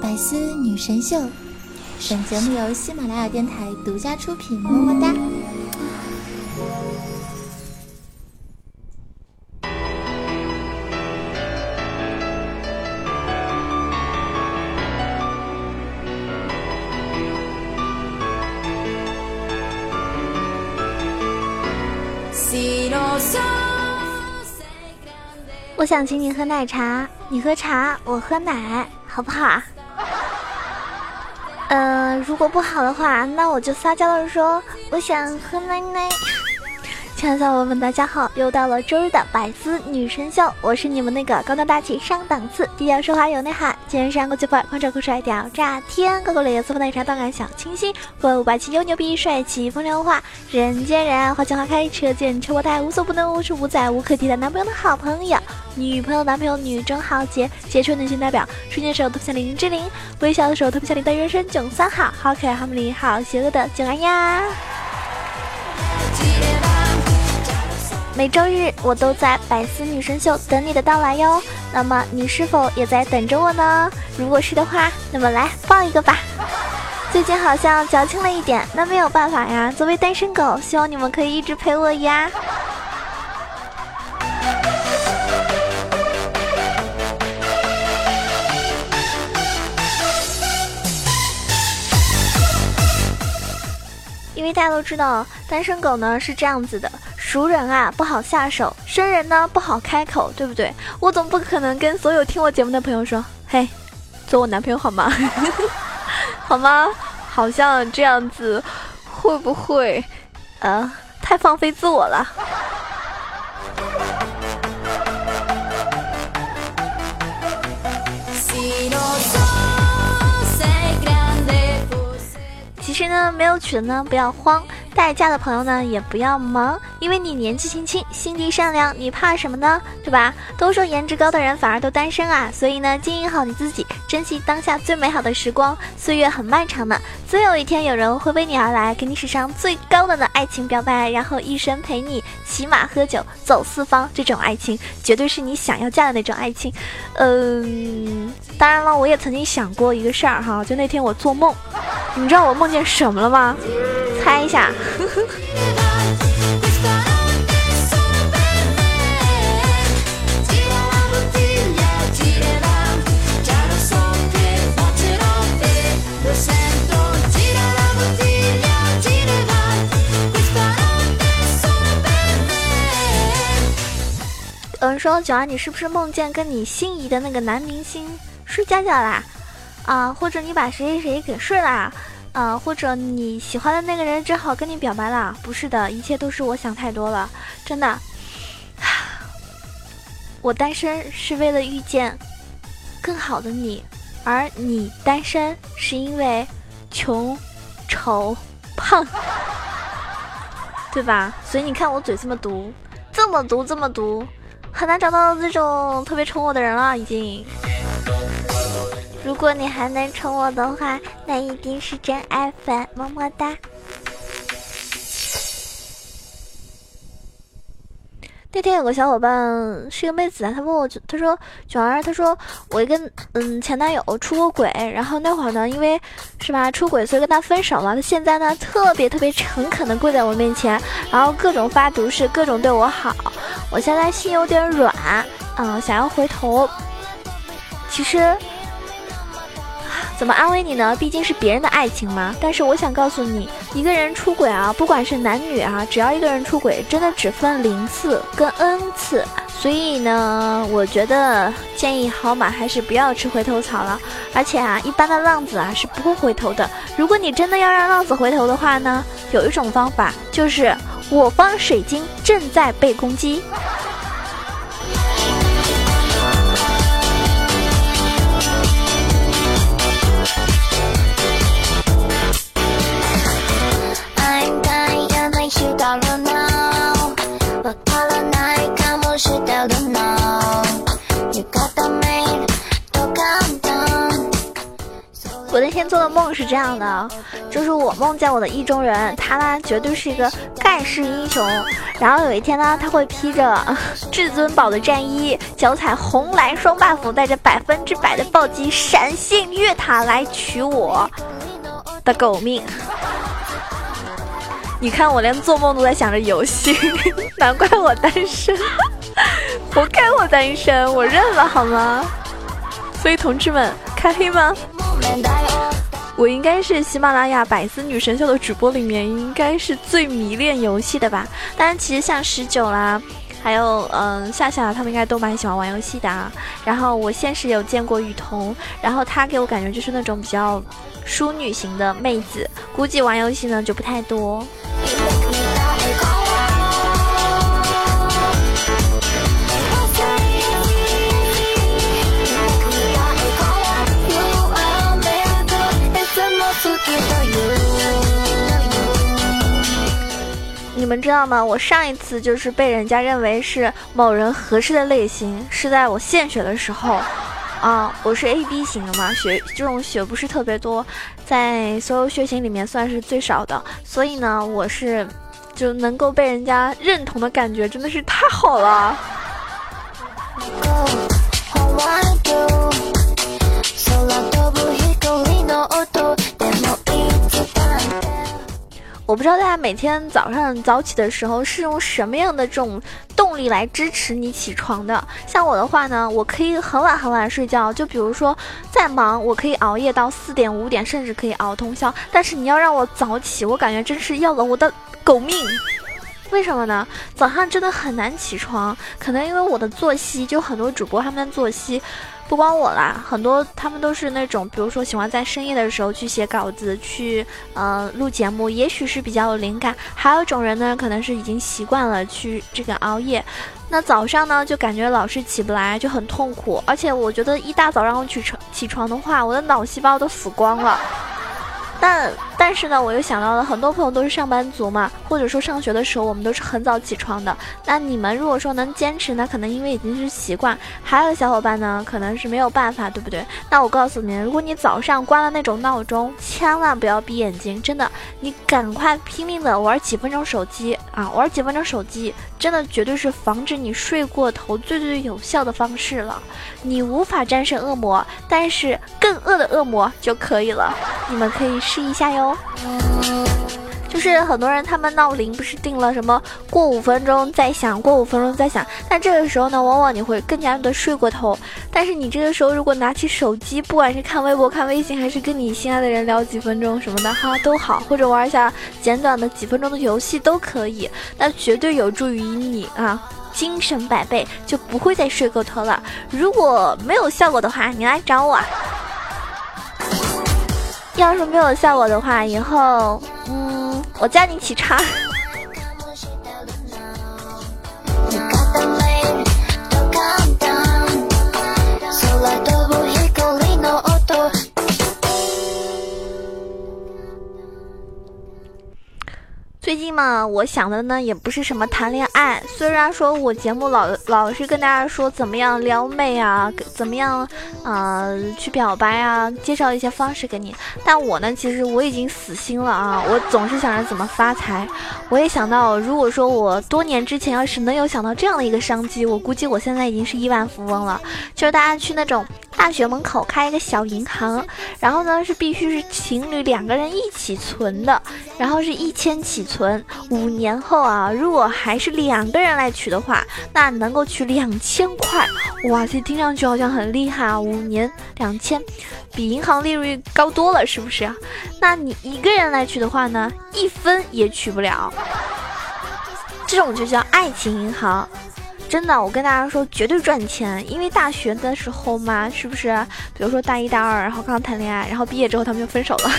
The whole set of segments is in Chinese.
百思女神秀，本节目由喜马拉雅电台独家出品，么么哒。我想请你喝奶茶，你喝茶，我喝奶，好不好？嗯，如果不好的话，那我就撒娇的说，我想喝奶奶。亲爱的小伙伴们，大家好！又到了周日的百思女神秀，我是你们那个高端大气上档次、低调奢华有内涵、今天上个最快、狂拽酷帅屌炸天、高高冷颜色奶茶动感小清新、怪物霸气又牛逼、帅气风流话、人见人爱、花见花开、车见车爆胎、无所不能、无处不在、无可替代男朋友的好朋友、女朋友、男朋友、女中豪杰、杰出女性代表、出现的时候特别像林志玲，微笑的时候特别像林的人生囧三好，好可爱、好美丽、好邪恶的囧安呀！每周日我都在百思女神秀等你的到来哟。那么你是否也在等着我呢？如果是的话，那么来抱一个吧。最近好像矫情了一点，那没有办法呀。作为单身狗，希望你们可以一直陪我呀。因为大家都知道，单身狗呢是这样子的。熟人啊不好下手，生人呢不好开口，对不对？我总不可能跟所有听我节目的朋友说：“嘿，做我男朋友好吗？” 好吗？好像这样子会不会呃太放飞自我了？其实呢，没有取的呢不要慌。待嫁的朋友呢，也不要忙，因为你年纪轻轻，心地善良，你怕什么呢？对吧？都说颜值高的人反而都单身啊，所以呢，经营好你自己，珍惜当下最美好的时光。岁月很漫长呢，总有一天有人会为你而来，给你史上最高冷的爱情表白，然后一生陪你骑马喝酒走四方。这种爱情绝对是你想要嫁的那种爱情。嗯，当然了，我也曾经想过一个事儿哈，就那天我做梦，你知道我梦见什么了吗？猜一下。有人说：“九儿，你是不是梦见跟你心仪的那个男明星睡觉觉啦？啊，或者你把谁谁谁给睡啦？”啊，或者你喜欢的那个人正好跟你表白了？不是的，一切都是我想太多了，真的。我单身是为了遇见更好的你，而你单身是因为穷、丑、胖，对吧？所以你看我嘴这么毒，这么毒，这么毒，很难找到这种特别宠我的人了，已经。如果你还能宠我的话，那一定是真爱粉，么么哒。那天有个小伙伴是个妹子啊，她问我，她说：“九儿，她说我一个嗯前男友出过轨，然后那会儿呢，因为是吧出轨，所以跟他分手了。他现在呢，特别特别诚恳的跪在我面前，然后各种发毒誓，各种对我好。我现在心有点软，嗯，想要回头。其实。”怎么安慰你呢？毕竟是别人的爱情嘛。但是我想告诉你，一个人出轨啊，不管是男女啊，只要一个人出轨，真的只分零次跟 n 次。所以呢，我觉得建议好马还是不要吃回头草了。而且啊，一般的浪子啊是不会回头的。如果你真的要让浪子回头的话呢，有一种方法就是我方水晶正在被攻击。我那天做的梦是这样的，就是我梦见我的意中人，他呢绝对是一个盖世英雄。然后有一天呢，他会披着 至尊宝的战衣，脚踩红蓝双 buff，带着百分之百的暴击，闪现越塔来取我的狗命。你看我连做梦都在想着游戏，难怪我单身，活该我单身，我认了好吗？所以同志们，开黑吗？我应该是喜马拉雅百思女神秀的主播里面，应该是最迷恋游戏的吧。当然，其实像十九啦，还有嗯夏夏他们应该都蛮喜欢玩游戏的。啊。然后我现实有见过雨桐，然后她给我感觉就是那种比较淑女型的妹子，估计玩游戏呢就不太多。你们知道吗？我上一次就是被人家认为是某人合适的类型，是在我献血的时候，啊，我是 A B 型的嘛，血这种血不是特别多，在所有血型里面算是最少的，所以呢，我是就能够被人家认同的感觉真的是太好了。我不知道大家每天早上早起的时候是用什么样的这种动力来支持你起床的。像我的话呢，我可以很晚很晚睡觉，就比如说再忙，我可以熬夜到四点五点，甚至可以熬通宵。但是你要让我早起，我感觉真是要了我的狗命。为什么呢？早上真的很难起床，可能因为我的作息，就很多主播他们的作息。不光我啦，很多他们都是那种，比如说喜欢在深夜的时候去写稿子，去呃录节目，也许是比较有灵感。还有一种人呢，可能是已经习惯了去这个熬夜，那早上呢就感觉老是起不来，就很痛苦。而且我觉得一大早让我起床起床的话，我的脑细胞都死光了。但但是呢，我又想到了很多朋友都是上班族嘛，或者说上学的时候我们都是很早起床的。那你们如果说能坚持，那可能因为已经是习惯；还有小伙伴呢，可能是没有办法，对不对？那我告诉你，如果你早上关了那种闹钟，千万不要闭眼睛，真的，你赶快拼命的玩几分钟手机啊，玩几分钟手机，真的绝对是防止你睡过头最最有效的方式了。你无法战胜恶魔，但是更恶的恶魔就可以了。你们可以。试一下哟，就是很多人他们闹铃不是定了什么过五分钟再响，过五分钟再响，但这个时候呢，往往你会更加的睡过头。但是你这个时候如果拿起手机，不管是看微博、看微信，还是跟你心爱的人聊几分钟什么的哈，都好，或者玩一下简短的几分钟的游戏都可以，那绝对有助于你啊精神百倍，就不会再睡过头了。如果没有效果的话，你来找我。要是没有效果的话，以后，嗯，我叫你起床。最近嘛，我想的呢也不是什么谈恋爱。虽然说我节目老老是跟大家说怎么样撩妹啊，怎么样啊去表白啊，介绍一些方式给你，但我呢，其实我已经死心了啊！我总是想着怎么发财。我也想到，如果说我多年之前要是能有想到这样的一个商机，我估计我现在已经是亿万富翁了。就是大家去那种。大学门口开一个小银行，然后呢是必须是情侣两个人一起存的，然后是一千起存，五年后啊，如果还是两个人来取的话，那能够取两千块，哇，这听上去好像很厉害啊，五年两千，比银行利率高多了，是不是？那你一个人来取的话呢，一分也取不了，这种就叫爱情银行。真的，我跟大家说，绝对赚钱。因为大学的时候嘛，是不是？比如说大一、大二，然后刚谈恋爱，然后毕业之后他们就分手了，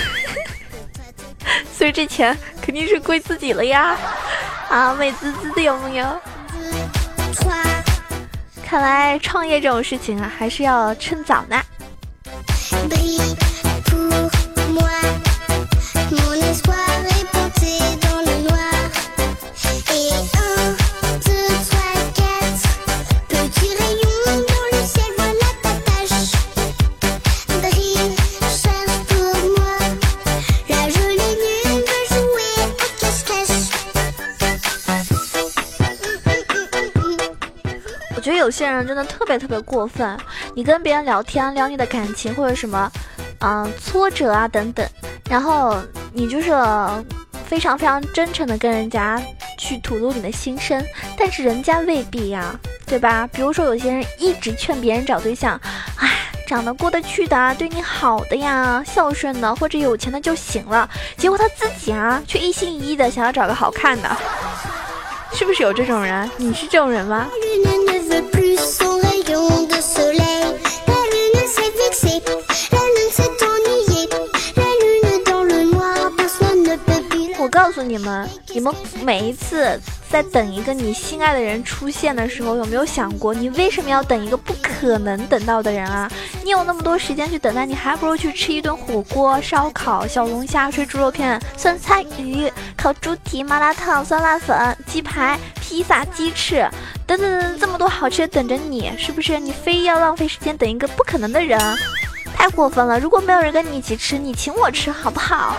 所以这钱肯定是归自己了呀！啊，美滋滋的有没有？看来创业这种事情啊，还是要趁早呢。有些人真的特别特别过分，你跟别人聊天聊你的感情或者什么，嗯，挫折啊等等，然后你就是非常非常真诚的跟人家去吐露你的心声，但是人家未必呀，对吧？比如说有些人一直劝别人找对象，唉，长得过得去的，对你好的呀，孝顺的或者有钱的就行了，结果他自己啊却一心一意的想要找个好看的。是不是有这种人？你是这种人吗？告诉你们，你们每一次。在等一个你心爱的人出现的时候，有没有想过你为什么要等一个不可能等到的人啊？你有那么多时间去等待，你还不如去吃一顿火锅、烧烤、小龙虾、吹猪肉片、酸菜鱼、烤猪蹄、麻辣烫、酸辣粉、鸡排、披萨、鸡翅，等等等，这么多好吃的等着你，是不是？你非要浪费时间等一个不可能的人，太过分了！如果没有人跟你一起吃，你请我吃好不好？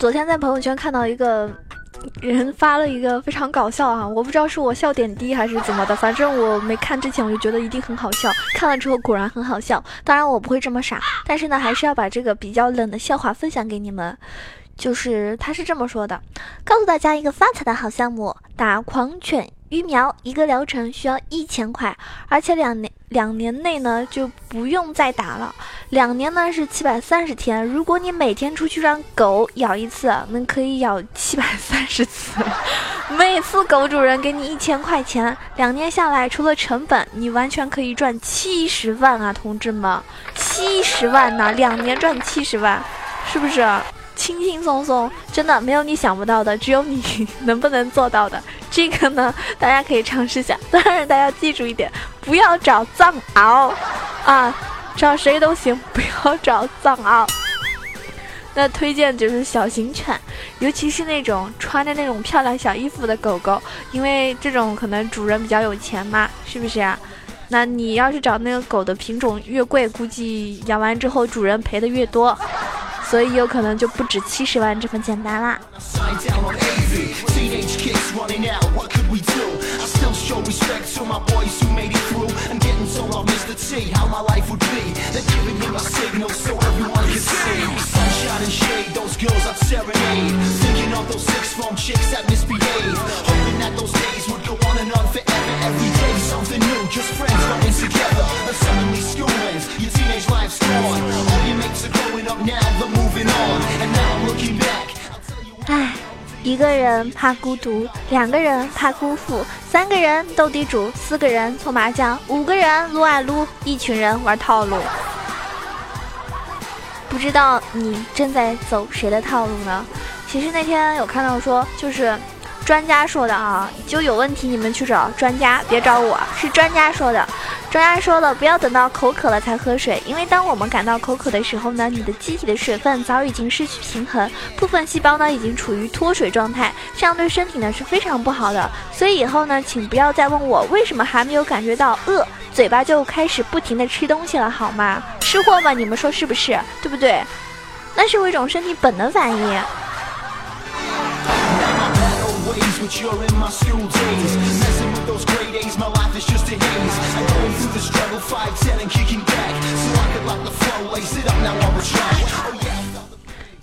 昨天在朋友圈看到一个人发了一个非常搞笑啊，我不知道是我笑点低还是怎么的，反正我没看之前我就觉得一定很好笑，看了之后果然很好笑。当然我不会这么傻，但是呢还是要把这个比较冷的笑话分享给你们。就是他是这么说的，告诉大家一个发财的好项目，打狂犬。疫苗一个疗程需要一千块，而且两年两年内呢就不用再打了。两年呢是七百三十天，如果你每天出去让狗咬一次，那可以咬七百三十次。每次狗主人给你一千块钱，两年下来除了成本，你完全可以赚七十万啊，同志们，七十万呢，两年赚七十万，是不是？轻轻松松，真的没有你想不到的，只有你能不能做到的。这个呢，大家可以尝试下。当然，大家记住一点，不要找藏獒啊，找谁都行，不要找藏獒。那推荐就是小型犬，尤其是那种穿着那种漂亮小衣服的狗狗，因为这种可能主人比较有钱嘛，是不是呀？那你要是找那个狗的品种越贵，估计养完之后主人赔的越多。所以有可能就不止七十万这么简单啦。一个人怕孤独，两个人怕辜负，三个人斗地主，四个人搓麻将，五个人撸啊撸，一群人玩套路。不知道你正在走谁的套路呢？其实那天有看到说，就是专家说的啊，就有问题你们去找专家，别找我，是专家说的。专家说了，不要等到口渴了才喝水，因为当我们感到口渴的时候呢，你的机体的水分早已经失去平衡，部分细胞呢已经处于脱水状态，这样对身体呢是非常不好的。所以以后呢，请不要再问我为什么还没有感觉到饿，嘴巴就开始不停的吃东西了，好吗？吃货们，你们说是不是？对不对？那是我一种身体本能反应。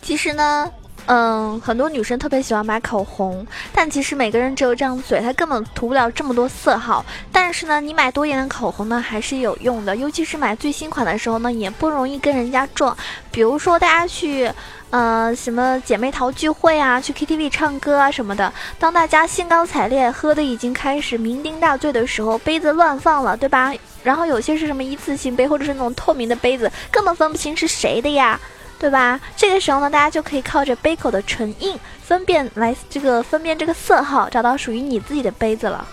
其实呢， 嗯，很多女生特别喜欢买口红，但其实每个人只有这张嘴，她根本涂不了这么多色号。但是呢，你买多一点的口红呢，还是有用的，尤其是买最新款的时候呢，也不容易跟人家撞。比如说大家去。呃，什么姐妹淘聚会啊，去 KTV 唱歌啊什么的。当大家兴高采烈喝的已经开始酩酊大醉的时候，杯子乱放了，对吧？然后有些是什么一次性杯，或者是那种透明的杯子，根本分不清是谁的呀，对吧？这个时候呢，大家就可以靠着杯口的唇印分辨来这个分辨这个色号，找到属于你自己的杯子了。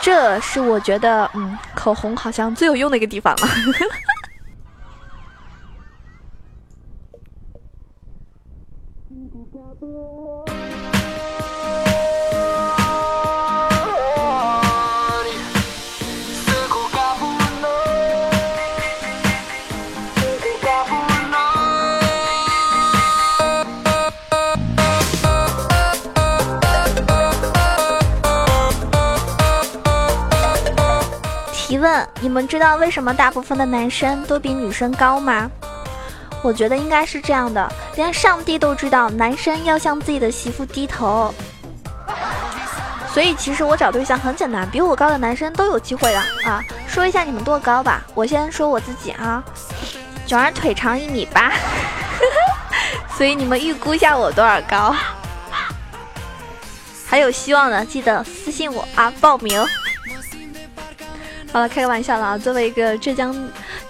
这是我觉得，嗯，口红好像最有用的一个地方了。问，你们知道为什么大部分的男生都比女生高吗？我觉得应该是这样的，连上帝都知道男生要向自己的媳妇低头。所以其实我找对象很简单，比我高的男生都有机会的啊！说一下你们多高吧，我先说我自己啊，九儿腿长一米八，所以你们预估一下我多少高？还有希望的记得私信我啊，报名。好了，开个玩笑了啊！作为一个浙江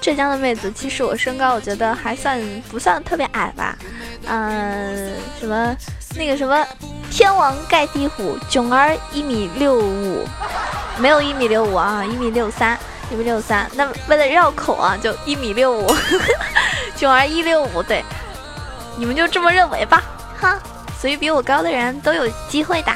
浙江的妹子，其实我身高我觉得还算不算特别矮吧？嗯，什么那个什么。天王盖地虎，囧儿一米六五，没有一米六五啊，一米六三，一米六三。那为了绕口啊，就一米六五，囧儿一六五，对，你们就这么认为吧，哈。所以比我高的人都有机会的。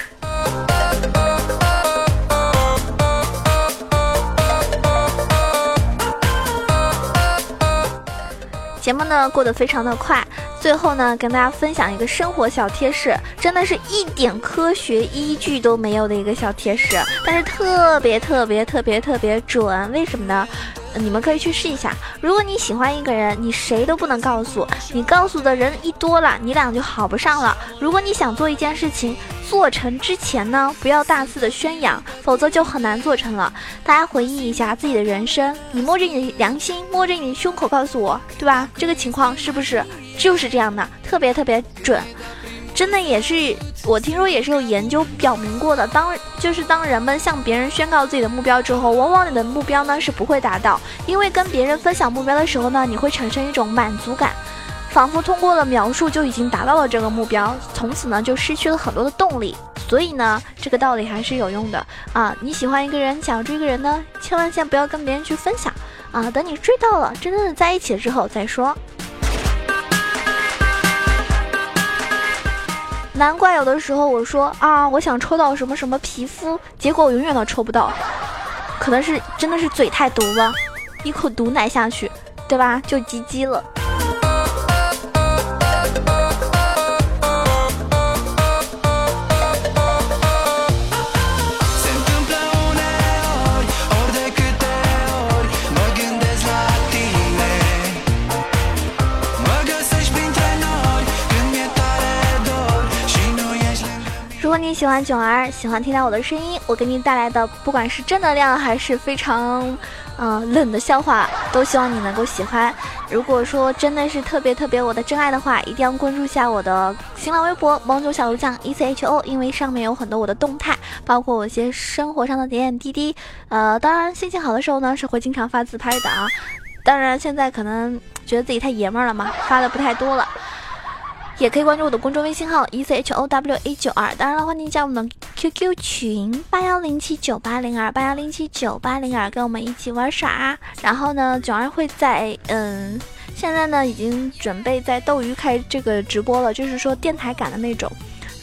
节目呢过得非常的快。最后呢，跟大家分享一个生活小贴士，真的是一点科学依据都没有的一个小贴士，但是特别特别特别特别准。为什么呢？你们可以去试一下。如果你喜欢一个人，你谁都不能告诉你，告诉的人一多了，你俩就好不上了。如果你想做一件事情，做成之前呢，不要大肆的宣扬，否则就很难做成了。大家回忆一下自己的人生，你摸着你的良心，摸着你的胸口告诉我，对吧？这个情况是不是就是这样的？特别特别准。真的也是，我听说也是有研究表明过的。当就是当人们向别人宣告自己的目标之后，往往你的目标呢是不会达到，因为跟别人分享目标的时候呢，你会产生一种满足感，仿佛通过了描述就已经达到了这个目标，从此呢就失去了很多的动力。所以呢，这个道理还是有用的啊！你喜欢一个人，想追一个人呢，千万先不要跟别人去分享啊，等你追到了，真正的在一起了之后再说。难怪有的时候我说啊，我想抽到什么什么皮肤，结果我永远都抽不到，可能是真的是嘴太毒了，一口毒奶下去，对吧？就 GG 了。喜欢囧儿，喜欢听到我的声音，我给你带来的不管是正能量还是非常，嗯冷的笑话，都希望你能够喜欢。如果说真的是特别特别我的真爱的话，一定要关注一下我的新浪微博“萌九小鹿酱 E C H O”，因为上面有很多我的动态，包括我一些生活上的点点滴滴。呃，当然心情好的时候呢，是会经常发自拍的啊。当然现在可能觉得自己太爷们儿了嘛，发的不太多了。也可以关注我的公众微信号 e c h o w a 九二，当然了，欢迎加我们的 QQ 群八幺零七九八零二八幺零七九八零二，跟我们一起玩耍。然后呢，九儿会在嗯，现在呢已经准备在斗鱼开这个直播了，就是说电台感的那种。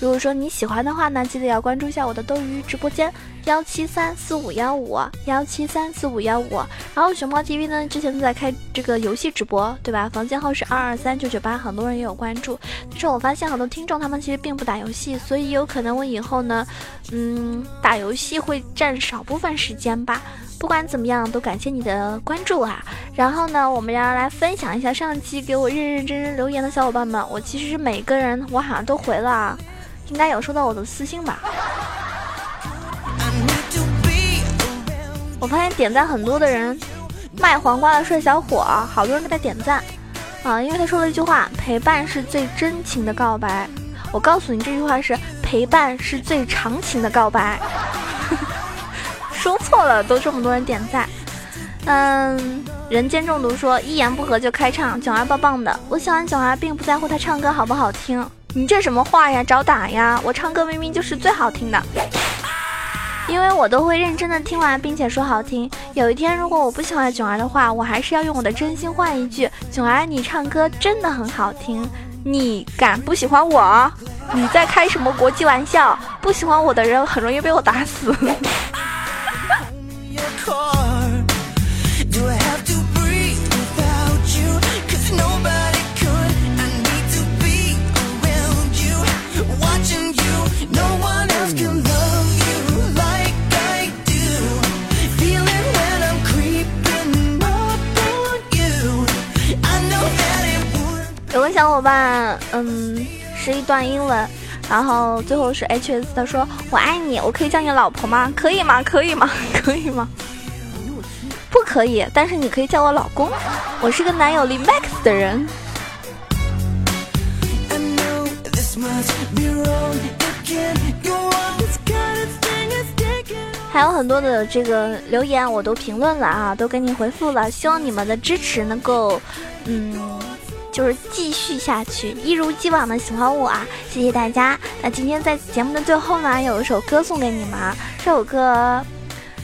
如果说你喜欢的话呢，记得要关注一下我的斗鱼直播间幺七三四五幺五幺七三四五幺五。然后熊猫 TV 呢，之前都在开这个游戏直播，对吧？房间号是二二三九九八，很多人也有关注。但是我发现很多听众他们其实并不打游戏，所以有可能我以后呢，嗯，打游戏会占少部分时间吧。不管怎么样，都感谢你的关注啊。然后呢，我们要来分享一下上期给我认认真真留言的小伙伴们，我其实是每个人我好像都回了。应该有收到我的私信吧？我发现点赞很多的人，卖黄瓜的帅小伙，好多人给他点赞啊，因为他说了一句话：“陪伴是最真情的告白。”我告诉你，这句话是“陪伴是最长情的告白”。说错了，都这么多人点赞。嗯，人间中毒说一言不合就开唱，囧儿棒棒的。我喜欢囧儿，并不在乎他唱歌好不好听。你这什么话呀？找打呀！我唱歌明明就是最好听的，因为我都会认真的听完，并且说好听。有一天如果我不喜欢囧儿的话，我还是要用我的真心换一句：囧儿，你唱歌真的很好听。你敢不喜欢我？你在开什么国际玩笑？不喜欢我的人很容易被我打死。小伙伴，嗯，是一段英文，然后最后是 H S，他说我爱你，我可以叫你老婆吗？可以吗？可以吗？可以吗？不可以，但是你可以叫我老公，我是个男友力 max 的人。还有很多的这个留言我都评论了啊，都给你回复了，希望你们的支持能够，嗯，就是继续下去，一如既往的喜欢我啊，谢谢大家。那今天在节目的最后呢，有一首歌送给你们，这首歌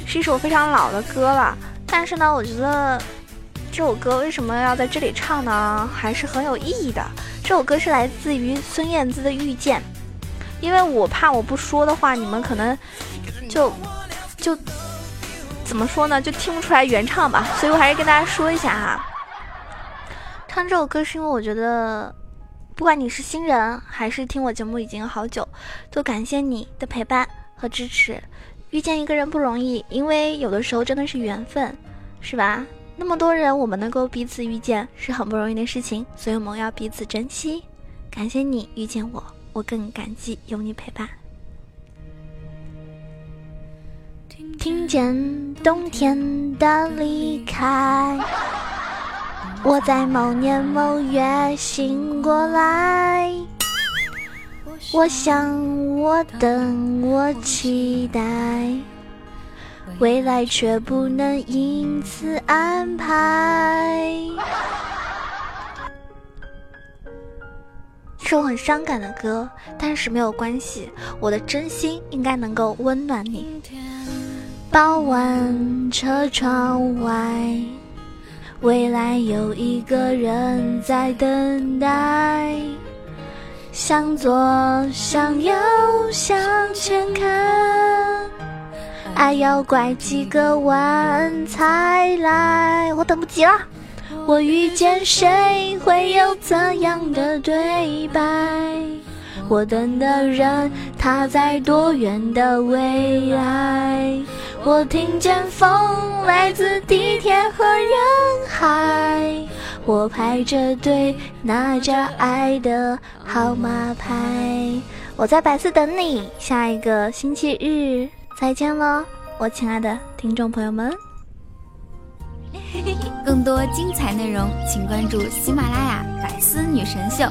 是一首非常老的歌了，但是呢，我觉得这首歌为什么要在这里唱呢？还是很有意义的。这首歌是来自于孙燕姿的《遇见》，因为我怕我不说的话，你们可能就。就怎么说呢？就听不出来原唱吧，所以我还是跟大家说一下哈。唱这首歌是因为我觉得，不管你是新人还是听我节目已经好久，都感谢你的陪伴和支持。遇见一个人不容易，因为有的时候真的是缘分，是吧？那么多人，我们能够彼此遇见是很不容易的事情，所以我们要彼此珍惜。感谢你遇见我，我更感激有你陪伴。听见冬天的离开，我在某年某月醒过来。我想，我等，我期待，未来却不能因此安排。是首很伤感的歌，但是没有关系，我的真心应该能够温暖你。傍晚，车窗外，未来有一个人在等待。向左，向右，向前看，爱要拐几个弯才来。我等不及了，我遇见谁会有怎样的对白？我等的人，他在多远的未来？我听见风来自地铁和人海，我排着队拿着爱的号码牌，我在百思等你，下一个星期日再见喽，我亲爱的听众朋友们。更多精彩内容，请关注喜马拉雅《百思女神秀》。